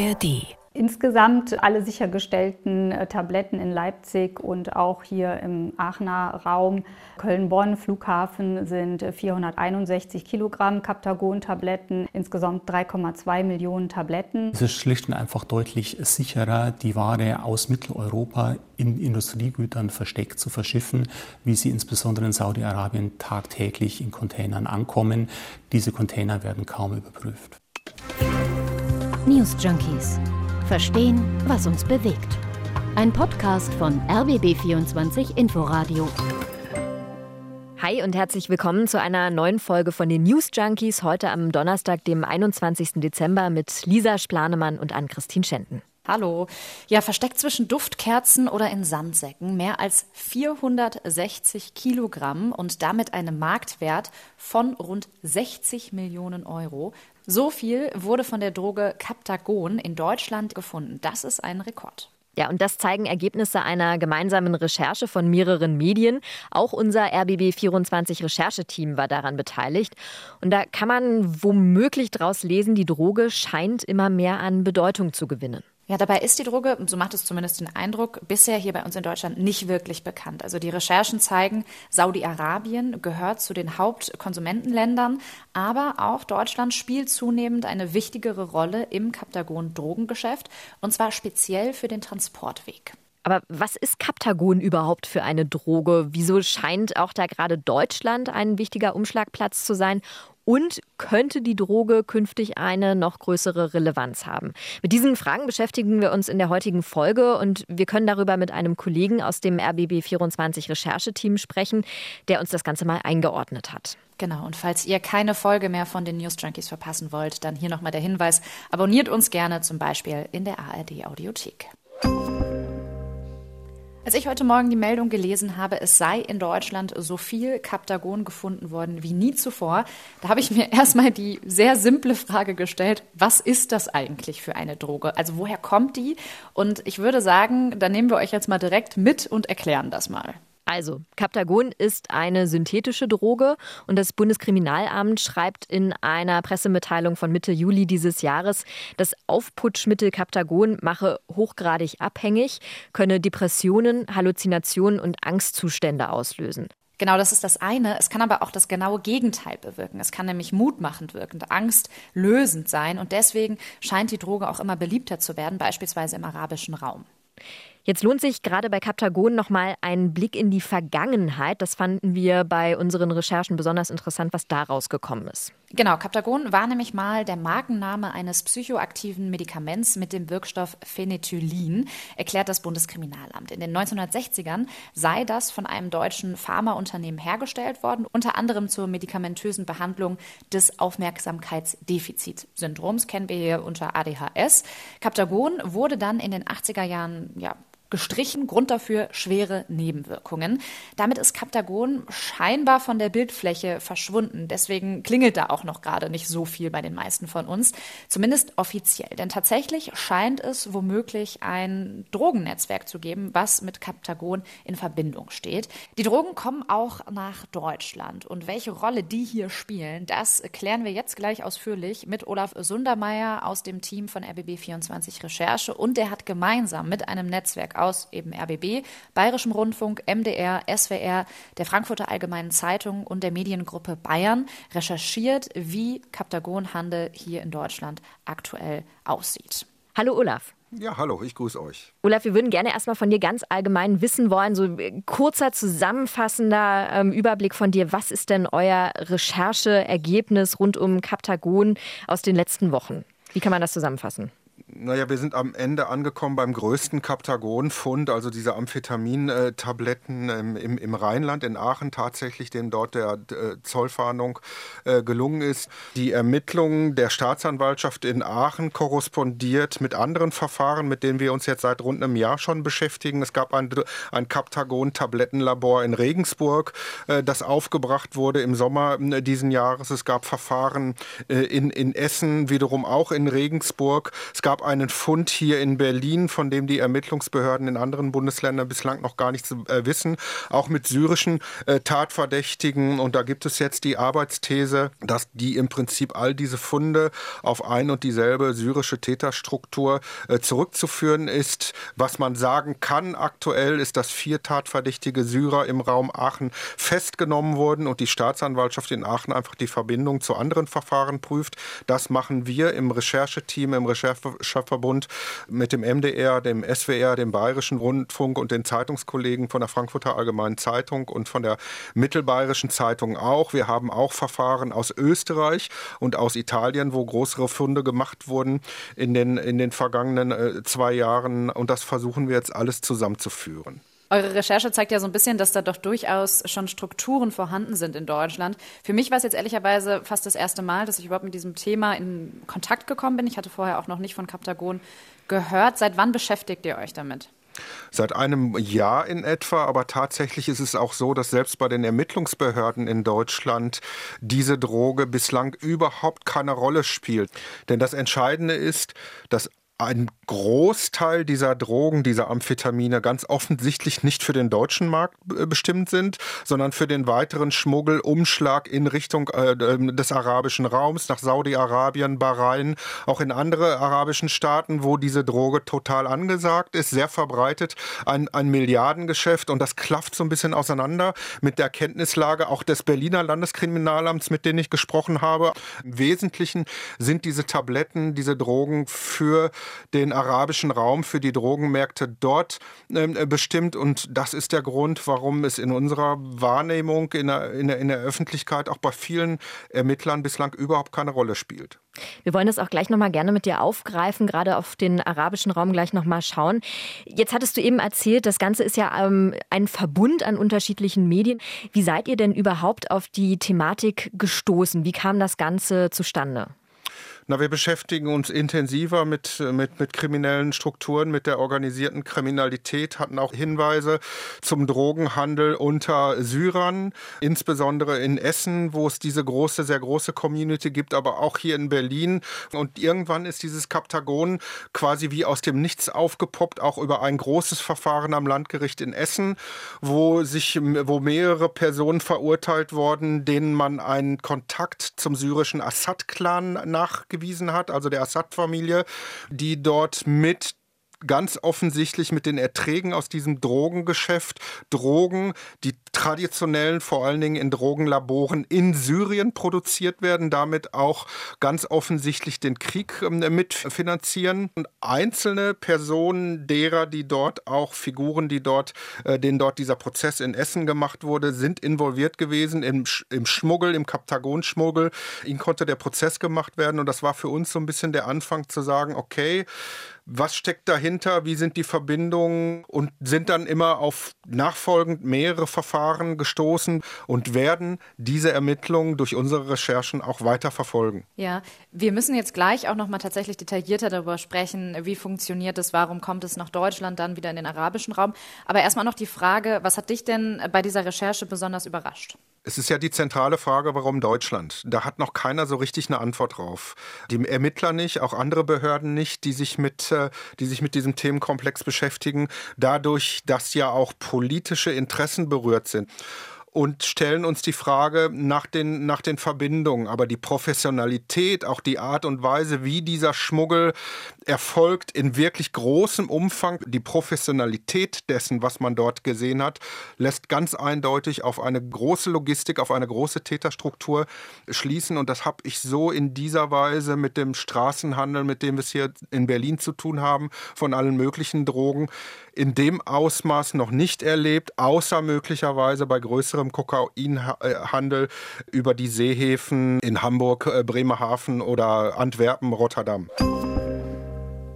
ARD Insgesamt alle sichergestellten äh, Tabletten in Leipzig und auch hier im Aachener Raum Köln-Bonn Flughafen sind 461 Kilogramm Captagon-Tabletten, insgesamt 3,2 Millionen Tabletten. Es ist schlicht und einfach deutlich sicherer, die Ware aus Mitteleuropa in Industriegütern versteckt zu verschiffen, wie sie insbesondere in Saudi-Arabien tagtäglich in Containern ankommen. Diese Container werden kaum überprüft. News Junkies Verstehen, was uns bewegt. Ein Podcast von RBB24 Inforadio. Hi und herzlich willkommen zu einer neuen Folge von den News Junkies heute am Donnerstag, dem 21. Dezember mit Lisa Splanemann und Ann-Christine Schenten. Hallo. Ja, versteckt zwischen Duftkerzen oder in Sandsäcken mehr als 460 Kilogramm und damit einem Marktwert von rund 60 Millionen Euro. So viel wurde von der Droge Captagon in Deutschland gefunden. Das ist ein Rekord. Ja, und das zeigen Ergebnisse einer gemeinsamen Recherche von mehreren Medien. Auch unser RBB24 Rechercheteam war daran beteiligt. Und da kann man womöglich daraus lesen, die Droge scheint immer mehr an Bedeutung zu gewinnen. Ja, dabei ist die Droge, so macht es zumindest den Eindruck, bisher hier bei uns in Deutschland nicht wirklich bekannt. Also die Recherchen zeigen, Saudi-Arabien gehört zu den Hauptkonsumentenländern, aber auch Deutschland spielt zunehmend eine wichtigere Rolle im Kaptagon-Drogengeschäft und zwar speziell für den Transportweg. Aber was ist Kaptagon überhaupt für eine Droge? Wieso scheint auch da gerade Deutschland ein wichtiger Umschlagplatz zu sein? Und könnte die Droge künftig eine noch größere Relevanz haben? Mit diesen Fragen beschäftigen wir uns in der heutigen Folge und wir können darüber mit einem Kollegen aus dem RBB24 Rechercheteam sprechen, der uns das Ganze mal eingeordnet hat. Genau, und falls ihr keine Folge mehr von den News Junkies verpassen wollt, dann hier nochmal der Hinweis, abonniert uns gerne zum Beispiel in der ARD Audiothek. Als ich heute Morgen die Meldung gelesen habe, es sei in Deutschland so viel Kaptagon gefunden worden wie nie zuvor, da habe ich mir erstmal die sehr simple Frage gestellt, was ist das eigentlich für eine Droge? Also woher kommt die? Und ich würde sagen, da nehmen wir euch jetzt mal direkt mit und erklären das mal. Also, Captagon ist eine synthetische Droge und das Bundeskriminalamt schreibt in einer Pressemitteilung von Mitte Juli dieses Jahres, das Aufputschmittel Captagon mache hochgradig abhängig, könne Depressionen, Halluzinationen und Angstzustände auslösen. Genau, das ist das eine. Es kann aber auch das genaue Gegenteil bewirken. Es kann nämlich mutmachend wirkend, angstlösend sein. Und deswegen scheint die Droge auch immer beliebter zu werden, beispielsweise im arabischen Raum. Jetzt lohnt sich gerade bei Kaptagon nochmal ein Blick in die Vergangenheit. Das fanden wir bei unseren Recherchen besonders interessant, was da rausgekommen ist. Genau, Captagon war nämlich mal der Markenname eines psychoaktiven Medikaments mit dem Wirkstoff Phenethylin, erklärt das Bundeskriminalamt. In den 1960ern sei das von einem deutschen Pharmaunternehmen hergestellt worden, unter anderem zur medikamentösen Behandlung des Aufmerksamkeitsdefizitsyndroms, kennen wir hier unter ADHS. Captagon wurde dann in den 80er Jahren ja, gestrichen. Grund dafür schwere Nebenwirkungen. Damit ist Kaptagon scheinbar von der Bildfläche verschwunden. Deswegen klingelt da auch noch gerade nicht so viel bei den meisten von uns. Zumindest offiziell. Denn tatsächlich scheint es womöglich ein Drogennetzwerk zu geben, was mit Kaptagon in Verbindung steht. Die Drogen kommen auch nach Deutschland. Und welche Rolle die hier spielen, das klären wir jetzt gleich ausführlich mit Olaf Sundermeier aus dem Team von RBB24 Recherche. Und der hat gemeinsam mit einem Netzwerk aus eben RBB, Bayerischem Rundfunk, MDR, SWR, der Frankfurter Allgemeinen Zeitung und der Mediengruppe Bayern recherchiert, wie Kaptagonhandel hier in Deutschland aktuell aussieht. Hallo Olaf. Ja, hallo, ich grüße euch. Olaf, wir würden gerne erstmal von dir ganz allgemein wissen wollen, so kurzer, zusammenfassender ähm, Überblick von dir. Was ist denn euer Rechercheergebnis rund um Kaptagon aus den letzten Wochen? Wie kann man das zusammenfassen? Naja, wir sind am Ende angekommen beim größten Kaptagon-Fund, also diese Amphetamin-Tabletten im, im, im, Rheinland, in Aachen tatsächlich, dem dort der äh, Zollfahndung äh, gelungen ist. Die Ermittlungen der Staatsanwaltschaft in Aachen korrespondiert mit anderen Verfahren, mit denen wir uns jetzt seit rund einem Jahr schon beschäftigen. Es gab ein, ein Kaptagon-Tablettenlabor in Regensburg, äh, das aufgebracht wurde im Sommer diesen Jahres. Es gab Verfahren in, in Essen, wiederum auch in Regensburg. Es gab einen Fund hier in Berlin, von dem die Ermittlungsbehörden in anderen Bundesländern bislang noch gar nichts äh, wissen, auch mit syrischen äh, Tatverdächtigen. Und da gibt es jetzt die Arbeitsthese, dass die im Prinzip all diese Funde auf ein und dieselbe syrische Täterstruktur äh, zurückzuführen ist. Was man sagen kann aktuell ist, dass vier tatverdächtige Syrer im Raum Aachen festgenommen wurden und die Staatsanwaltschaft in Aachen einfach die Verbindung zu anderen Verfahren prüft. Das machen wir im Rechercheteam, im Rechercheverbund mit dem MDR, dem SWR, dem Bayerischen Rundfunk und den Zeitungskollegen von der Frankfurter Allgemeinen Zeitung und von der Mittelbayerischen Zeitung auch. Wir haben auch Verfahren aus Österreich und aus Italien, wo größere Funde gemacht wurden in den, in den vergangenen äh, zwei Jahren. Und das versuchen wir jetzt alles zusammenzuführen. Eure Recherche zeigt ja so ein bisschen, dass da doch durchaus schon Strukturen vorhanden sind in Deutschland. Für mich war es jetzt ehrlicherweise fast das erste Mal, dass ich überhaupt mit diesem Thema in Kontakt gekommen bin. Ich hatte vorher auch noch nicht von Kaptagon gehört. Seit wann beschäftigt ihr euch damit? Seit einem Jahr in etwa, aber tatsächlich ist es auch so, dass selbst bei den Ermittlungsbehörden in Deutschland diese Droge bislang überhaupt keine Rolle spielt. Denn das Entscheidende ist, dass ein Großteil dieser Drogen, dieser Amphetamine ganz offensichtlich nicht für den deutschen Markt bestimmt sind, sondern für den weiteren Schmuggelumschlag in Richtung äh, ähm, des arabischen Raums, nach Saudi-Arabien, Bahrain, auch in andere arabischen Staaten, wo diese Droge total angesagt ist, sehr verbreitet, ein, ein Milliardengeschäft und das klafft so ein bisschen auseinander mit der Kenntnislage auch des Berliner Landeskriminalamts, mit denen ich gesprochen habe. Im Wesentlichen sind diese Tabletten, diese Drogen für den arabischen Raum, für die Drogenmärkte dort ähm, äh, bestimmt. Und das ist der Grund, warum es in unserer Wahrnehmung in der, in der, in der Öffentlichkeit auch bei vielen Ermittlern bislang überhaupt keine Rolle spielt. Wir wollen das auch gleich nochmal gerne mit dir aufgreifen, gerade auf den arabischen Raum gleich nochmal schauen. Jetzt hattest du eben erzählt, das Ganze ist ja ähm, ein Verbund an unterschiedlichen Medien. Wie seid ihr denn überhaupt auf die Thematik gestoßen? Wie kam das Ganze zustande? Na, wir beschäftigen uns intensiver mit, mit, mit kriminellen Strukturen, mit der organisierten Kriminalität, hatten auch Hinweise zum Drogenhandel unter Syrern, insbesondere in Essen, wo es diese große, sehr große Community gibt, aber auch hier in Berlin. Und irgendwann ist dieses Kaptagon quasi wie aus dem Nichts aufgepoppt, auch über ein großes Verfahren am Landgericht in Essen, wo sich, wo mehrere Personen verurteilt wurden, denen man einen Kontakt zum syrischen Assad-Clan nachgewiesen nachgewiesen hat, also der Assad-Familie, die dort mit ganz offensichtlich mit den Erträgen aus diesem Drogengeschäft Drogen, die traditionellen, vor allen Dingen in Drogenlaboren in Syrien produziert werden, damit auch ganz offensichtlich den Krieg ähm, mitfinanzieren. Und einzelne Personen derer, die dort auch Figuren, die dort, äh, denen dort dieser Prozess in Essen gemacht wurde, sind involviert gewesen im, im Schmuggel, im Kaptagonschmuggel. Ihnen konnte der Prozess gemacht werden und das war für uns so ein bisschen der Anfang zu sagen, okay, was steckt dahinter? Wie sind die Verbindungen? Und sind dann immer auf nachfolgend mehrere Verfahren gestoßen und werden diese Ermittlungen durch unsere Recherchen auch weiter verfolgen. Ja, wir müssen jetzt gleich auch noch mal tatsächlich detaillierter darüber sprechen, wie funktioniert es, warum kommt es nach Deutschland, dann wieder in den arabischen Raum. Aber erstmal noch die Frage, was hat dich denn bei dieser Recherche besonders überrascht? Es ist ja die zentrale Frage, warum Deutschland? Da hat noch keiner so richtig eine Antwort drauf. Die Ermittler nicht, auch andere Behörden nicht, die sich mit, äh, die sich mit diesem Themenkomplex beschäftigen, dadurch, dass ja auch politische Interessen berührt sind und stellen uns die Frage nach den, nach den Verbindungen. Aber die Professionalität, auch die Art und Weise, wie dieser Schmuggel erfolgt in wirklich großem Umfang, die Professionalität dessen, was man dort gesehen hat, lässt ganz eindeutig auf eine große Logistik, auf eine große Täterstruktur schließen. Und das habe ich so in dieser Weise mit dem Straßenhandel, mit dem wir es hier in Berlin zu tun haben, von allen möglichen Drogen, in dem Ausmaß noch nicht erlebt, außer möglicherweise bei größerem Kokainhandel über die Seehäfen in Hamburg, äh, Bremerhaven oder Antwerpen, Rotterdam.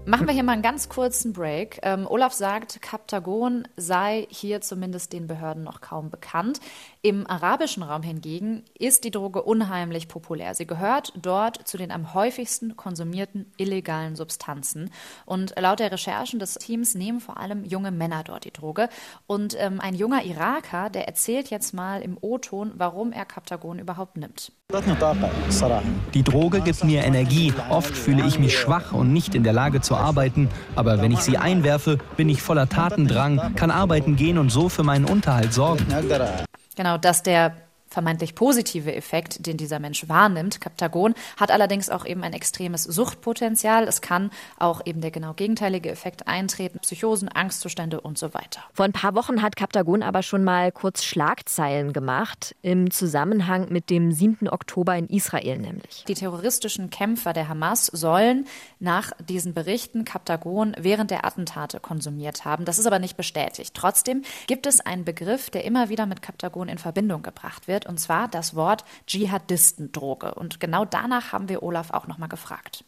Machen wir hier mal einen ganz kurzen Break. Ähm, Olaf sagt, Kaptagon sei hier zumindest den Behörden noch kaum bekannt. Im arabischen Raum hingegen ist die Droge unheimlich populär. Sie gehört dort zu den am häufigsten konsumierten illegalen Substanzen. Und laut der Recherchen des Teams nehmen vor allem junge Männer dort die Droge. Und ähm, ein junger Iraker, der erzählt jetzt mal im O-Ton, warum er Captagon überhaupt nimmt. Die Droge gibt mir Energie. Oft fühle ich mich schwach und nicht in der Lage zu arbeiten. Aber wenn ich sie einwerfe, bin ich voller Tatendrang, kann arbeiten gehen und so für meinen Unterhalt sorgen. Genau, dass der vermeintlich positive Effekt, den dieser Mensch wahrnimmt, Kaptagon, hat allerdings auch eben ein extremes Suchtpotenzial. Es kann auch eben der genau gegenteilige Effekt eintreten, Psychosen, Angstzustände und so weiter. Vor ein paar Wochen hat Kaptagon aber schon mal kurz Schlagzeilen gemacht, im Zusammenhang mit dem 7. Oktober in Israel nämlich. Die terroristischen Kämpfer der Hamas sollen nach diesen Berichten Kaptagon während der Attentate konsumiert haben. Das ist aber nicht bestätigt. Trotzdem gibt es einen Begriff, der immer wieder mit Kaptagon in Verbindung gebracht wird und zwar das Wort Dschihadistendroge. Und genau danach haben wir Olaf auch nochmal gefragt.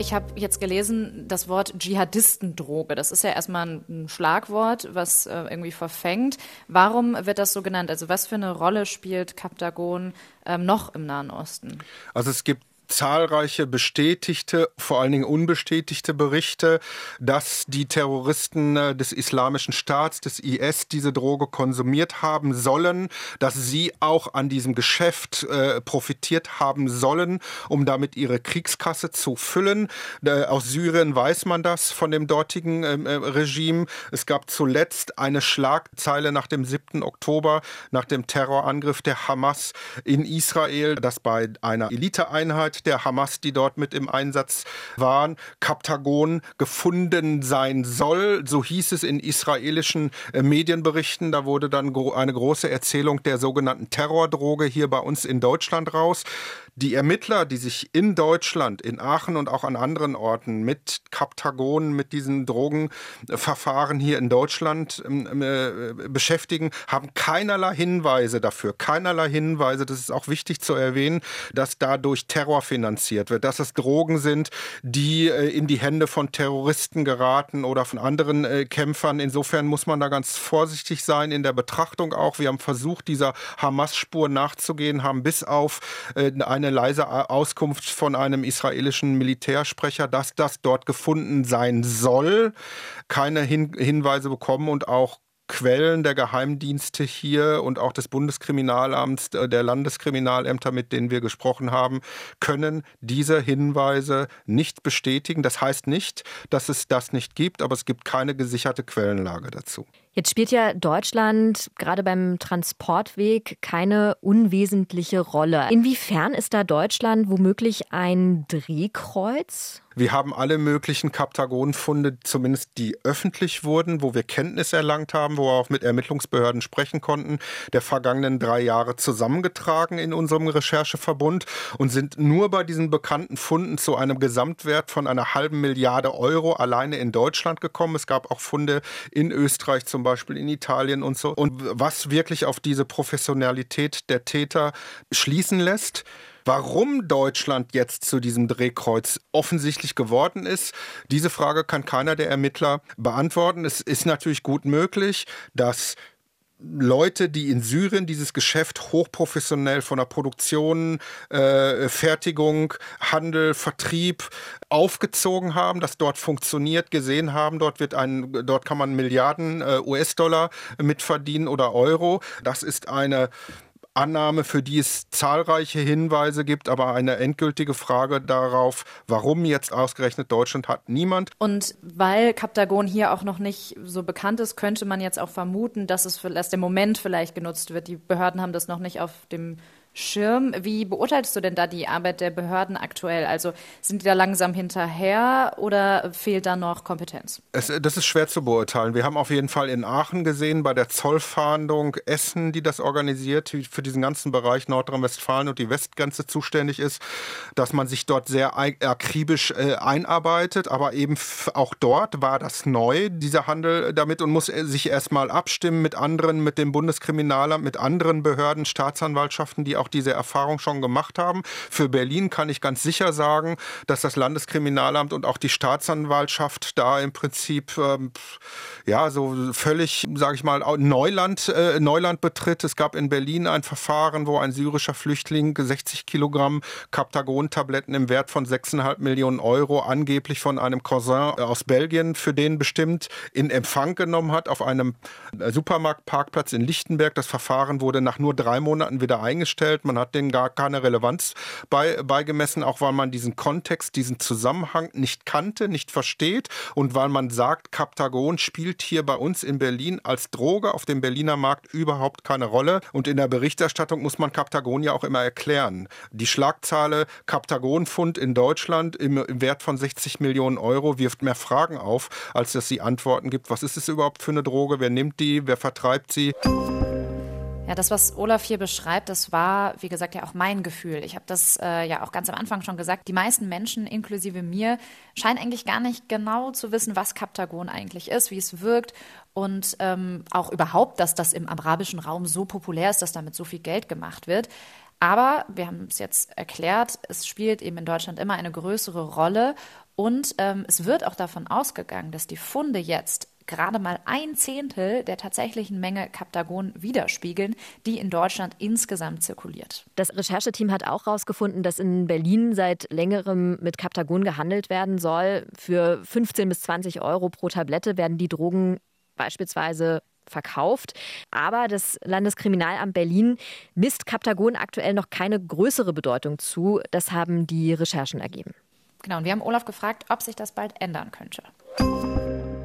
Ich habe jetzt gelesen, das Wort Dschihadistendroge. Das ist ja erstmal ein Schlagwort, was äh, irgendwie verfängt. Warum wird das so genannt? Also was für eine Rolle spielt Kaptagon ähm, noch im Nahen Osten? Also es gibt zahlreiche bestätigte, vor allen Dingen unbestätigte Berichte, dass die Terroristen äh, des Islamischen Staats, des IS, diese Droge konsumiert haben sollen, dass sie auch an diesem Geschäft äh, profitiert haben sollen, um damit ihre Kriegskasse zu füllen. Äh, aus Syrien weiß man das von dem dortigen ähm, äh, Regime. Es gab zuletzt eine Schlagzeile nach dem 7. Oktober, nach dem Terrorangriff der Hamas in Israel, dass bei einer Eliteeinheit der Hamas, die dort mit im Einsatz waren, Kaptagon gefunden sein soll. So hieß es in israelischen äh, Medienberichten. Da wurde dann eine große Erzählung der sogenannten Terrordroge hier bei uns in Deutschland raus. Die Ermittler, die sich in Deutschland, in Aachen und auch an anderen Orten mit Kaptagon, mit diesen Drogenverfahren hier in Deutschland ähm, äh, beschäftigen, haben keinerlei Hinweise dafür, keinerlei Hinweise, das ist auch wichtig zu erwähnen, dass dadurch Terror finanziert wird, dass es Drogen sind, die äh, in die Hände von Terroristen geraten oder von anderen äh, Kämpfern. Insofern muss man da ganz vorsichtig sein in der Betrachtung auch. Wir haben versucht, dieser Hamas-Spur nachzugehen, haben bis auf äh, eine leise Auskunft von einem israelischen Militärsprecher, dass das dort gefunden sein soll, keine Hin Hinweise bekommen und auch Quellen der Geheimdienste hier und auch des Bundeskriminalamts, äh, der Landeskriminalämter, mit denen wir gesprochen haben, können diese Hinweise nicht bestätigen. Das heißt nicht, dass es das nicht gibt, aber es gibt keine gesicherte Quellenlage dazu. Jetzt spielt ja Deutschland gerade beim Transportweg keine unwesentliche Rolle. Inwiefern ist da Deutschland womöglich ein Drehkreuz? Wir haben alle möglichen Kaptagonfunde, zumindest die öffentlich wurden, wo wir Kenntnis erlangt haben, wo wir auch mit Ermittlungsbehörden sprechen konnten, der vergangenen drei Jahre zusammengetragen in unserem Rechercheverbund und sind nur bei diesen bekannten Funden zu einem Gesamtwert von einer halben Milliarde Euro alleine in Deutschland gekommen. Es gab auch Funde in Österreich, zum Beispiel in Italien und so. Und was wirklich auf diese Professionalität der Täter schließen lässt, Warum Deutschland jetzt zu diesem Drehkreuz offensichtlich geworden ist, diese Frage kann keiner der Ermittler beantworten. Es ist natürlich gut möglich, dass Leute, die in Syrien dieses Geschäft hochprofessionell von der Produktion, äh, Fertigung, Handel, Vertrieb aufgezogen haben, das dort funktioniert, gesehen haben. Dort wird ein, dort kann man Milliarden äh, US-Dollar mitverdienen oder Euro. Das ist eine Annahme, für die es zahlreiche Hinweise gibt, aber eine endgültige Frage darauf, warum jetzt ausgerechnet Deutschland hat niemand. Und weil Kaptagon hier auch noch nicht so bekannt ist, könnte man jetzt auch vermuten, dass es erst im Moment vielleicht genutzt wird. Die Behörden haben das noch nicht auf dem Schirm. Wie beurteilst du denn da die Arbeit der Behörden aktuell? Also sind die da langsam hinterher oder fehlt da noch Kompetenz? Es, das ist schwer zu beurteilen. Wir haben auf jeden Fall in Aachen gesehen, bei der Zollfahndung Essen, die das organisiert, die für diesen ganzen Bereich Nordrhein-Westfalen und die Westgrenze zuständig ist, dass man sich dort sehr akribisch äh, einarbeitet. Aber eben auch dort war das neu, dieser Handel damit und muss sich erstmal abstimmen mit anderen, mit dem Bundeskriminalamt, mit anderen Behörden, Staatsanwaltschaften, die auch diese Erfahrung schon gemacht haben. Für Berlin kann ich ganz sicher sagen, dass das Landeskriminalamt und auch die Staatsanwaltschaft da im Prinzip ähm, ja so völlig, sage ich mal, Neuland, äh, Neuland betritt. Es gab in Berlin ein Verfahren, wo ein syrischer Flüchtling 60 Kilogramm Kaptagon-Tabletten im Wert von 6,5 Millionen Euro angeblich von einem Cousin aus Belgien für den bestimmt in Empfang genommen hat auf einem Supermarktparkplatz in Lichtenberg. Das Verfahren wurde nach nur drei Monaten wieder eingestellt. Man hat denen gar keine Relevanz bei, beigemessen, auch weil man diesen Kontext, diesen Zusammenhang nicht kannte, nicht versteht und weil man sagt, Kaptagon spielt hier bei uns in Berlin als Droge auf dem Berliner Markt überhaupt keine Rolle. Und in der Berichterstattung muss man Kaptagon ja auch immer erklären. Die Schlagzahle Kaptagonfund in Deutschland im, im Wert von 60 Millionen Euro wirft mehr Fragen auf, als dass sie Antworten gibt. Was ist es überhaupt für eine Droge? Wer nimmt die? Wer vertreibt sie? Ja, das, was Olaf hier beschreibt, das war, wie gesagt, ja auch mein Gefühl. Ich habe das äh, ja auch ganz am Anfang schon gesagt. Die meisten Menschen, inklusive mir, scheinen eigentlich gar nicht genau zu wissen, was Kaptagon eigentlich ist, wie es wirkt und ähm, auch überhaupt, dass das im arabischen Raum so populär ist, dass damit so viel Geld gemacht wird. Aber wir haben es jetzt erklärt, es spielt eben in Deutschland immer eine größere Rolle und ähm, es wird auch davon ausgegangen, dass die Funde jetzt gerade mal ein Zehntel der tatsächlichen Menge Kaptagon widerspiegeln, die in Deutschland insgesamt zirkuliert. Das Rechercheteam hat auch herausgefunden, dass in Berlin seit längerem mit Kaptagon gehandelt werden soll. Für 15 bis 20 Euro pro Tablette werden die Drogen beispielsweise verkauft. Aber das Landeskriminalamt Berlin misst Kaptagon aktuell noch keine größere Bedeutung zu. Das haben die Recherchen ergeben. Genau, und wir haben Olaf gefragt, ob sich das bald ändern könnte.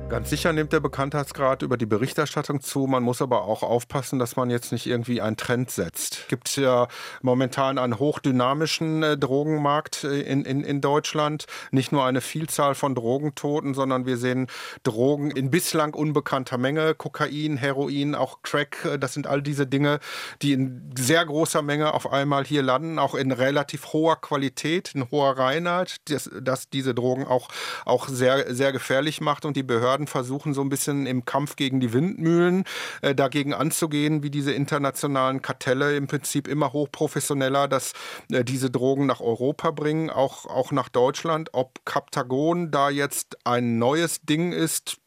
Ganz sicher nimmt der Bekanntheitsgrad über die Berichterstattung zu. Man muss aber auch aufpassen, dass man jetzt nicht irgendwie einen Trend setzt. Es gibt ja momentan einen hochdynamischen äh, Drogenmarkt äh, in, in, in Deutschland. Nicht nur eine Vielzahl von Drogentoten, sondern wir sehen Drogen in bislang unbekannter Menge. Kokain, Heroin, auch Crack. Äh, das sind all diese Dinge, die in sehr großer Menge auf einmal hier landen. Auch in relativ hoher Qualität, in hoher Reinheit, das, das diese Drogen auch, auch sehr, sehr gefährlich macht. Und die Behörden Behörden versuchen so ein bisschen im Kampf gegen die Windmühlen äh, dagegen anzugehen, wie diese internationalen Kartelle im Prinzip immer hochprofessioneller, dass äh, diese Drogen nach Europa bringen, auch, auch nach Deutschland. Ob Kaptagon da jetzt ein neues Ding ist,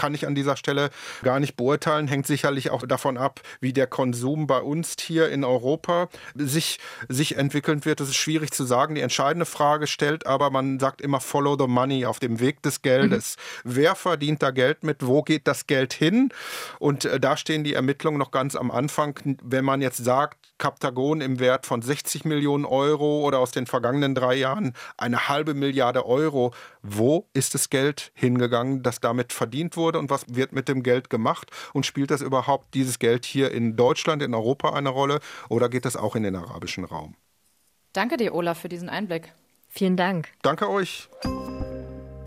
kann ich an dieser Stelle gar nicht beurteilen. Hängt sicherlich auch davon ab, wie der Konsum bei uns hier in Europa sich, sich entwickeln wird. Das ist schwierig zu sagen. Die entscheidende Frage stellt aber, man sagt immer Follow the Money auf dem Weg des Geldes. Mhm. Wer verdient da Geld mit? Wo geht das Geld hin? Und äh, da stehen die Ermittlungen noch ganz am Anfang. Wenn man jetzt sagt, Kaptagon im Wert von 60 Millionen Euro oder aus den vergangenen drei Jahren eine halbe Milliarde Euro, wo ist das Geld hingegangen, das damit verdient wurde und was wird mit dem Geld gemacht und spielt das überhaupt dieses Geld hier in Deutschland, in Europa eine Rolle oder geht das auch in den arabischen Raum? Danke dir, Olaf, für diesen Einblick. Vielen Dank. Danke euch.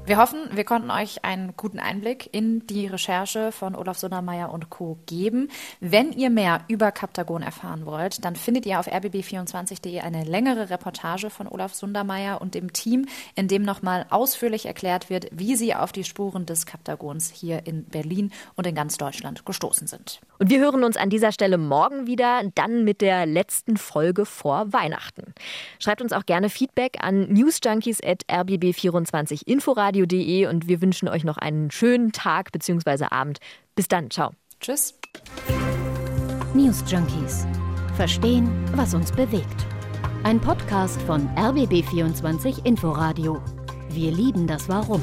Wir hoffen, wir konnten euch einen guten Einblick in die Recherche von Olaf Sundermeier und Co. geben. Wenn ihr mehr über Kaptagon erfahren wollt, dann findet ihr auf rbb24.de eine längere Reportage von Olaf Sundermeier und dem Team, in dem nochmal ausführlich erklärt wird, wie sie auf die Spuren des Kaptagons hier in Berlin und in ganz Deutschland gestoßen sind. Und wir hören uns an dieser Stelle morgen wieder, dann mit der letzten Folge vor Weihnachten. Schreibt uns auch gerne Feedback an newsjunkies.rbb24inforadio radio.de und wir wünschen euch noch einen schönen Tag bzw. Abend. Bis dann, ciao. Tschüss. News Junkies. Verstehen, was uns bewegt. Ein Podcast von RBB24 Inforadio. Wir lieben das Warum.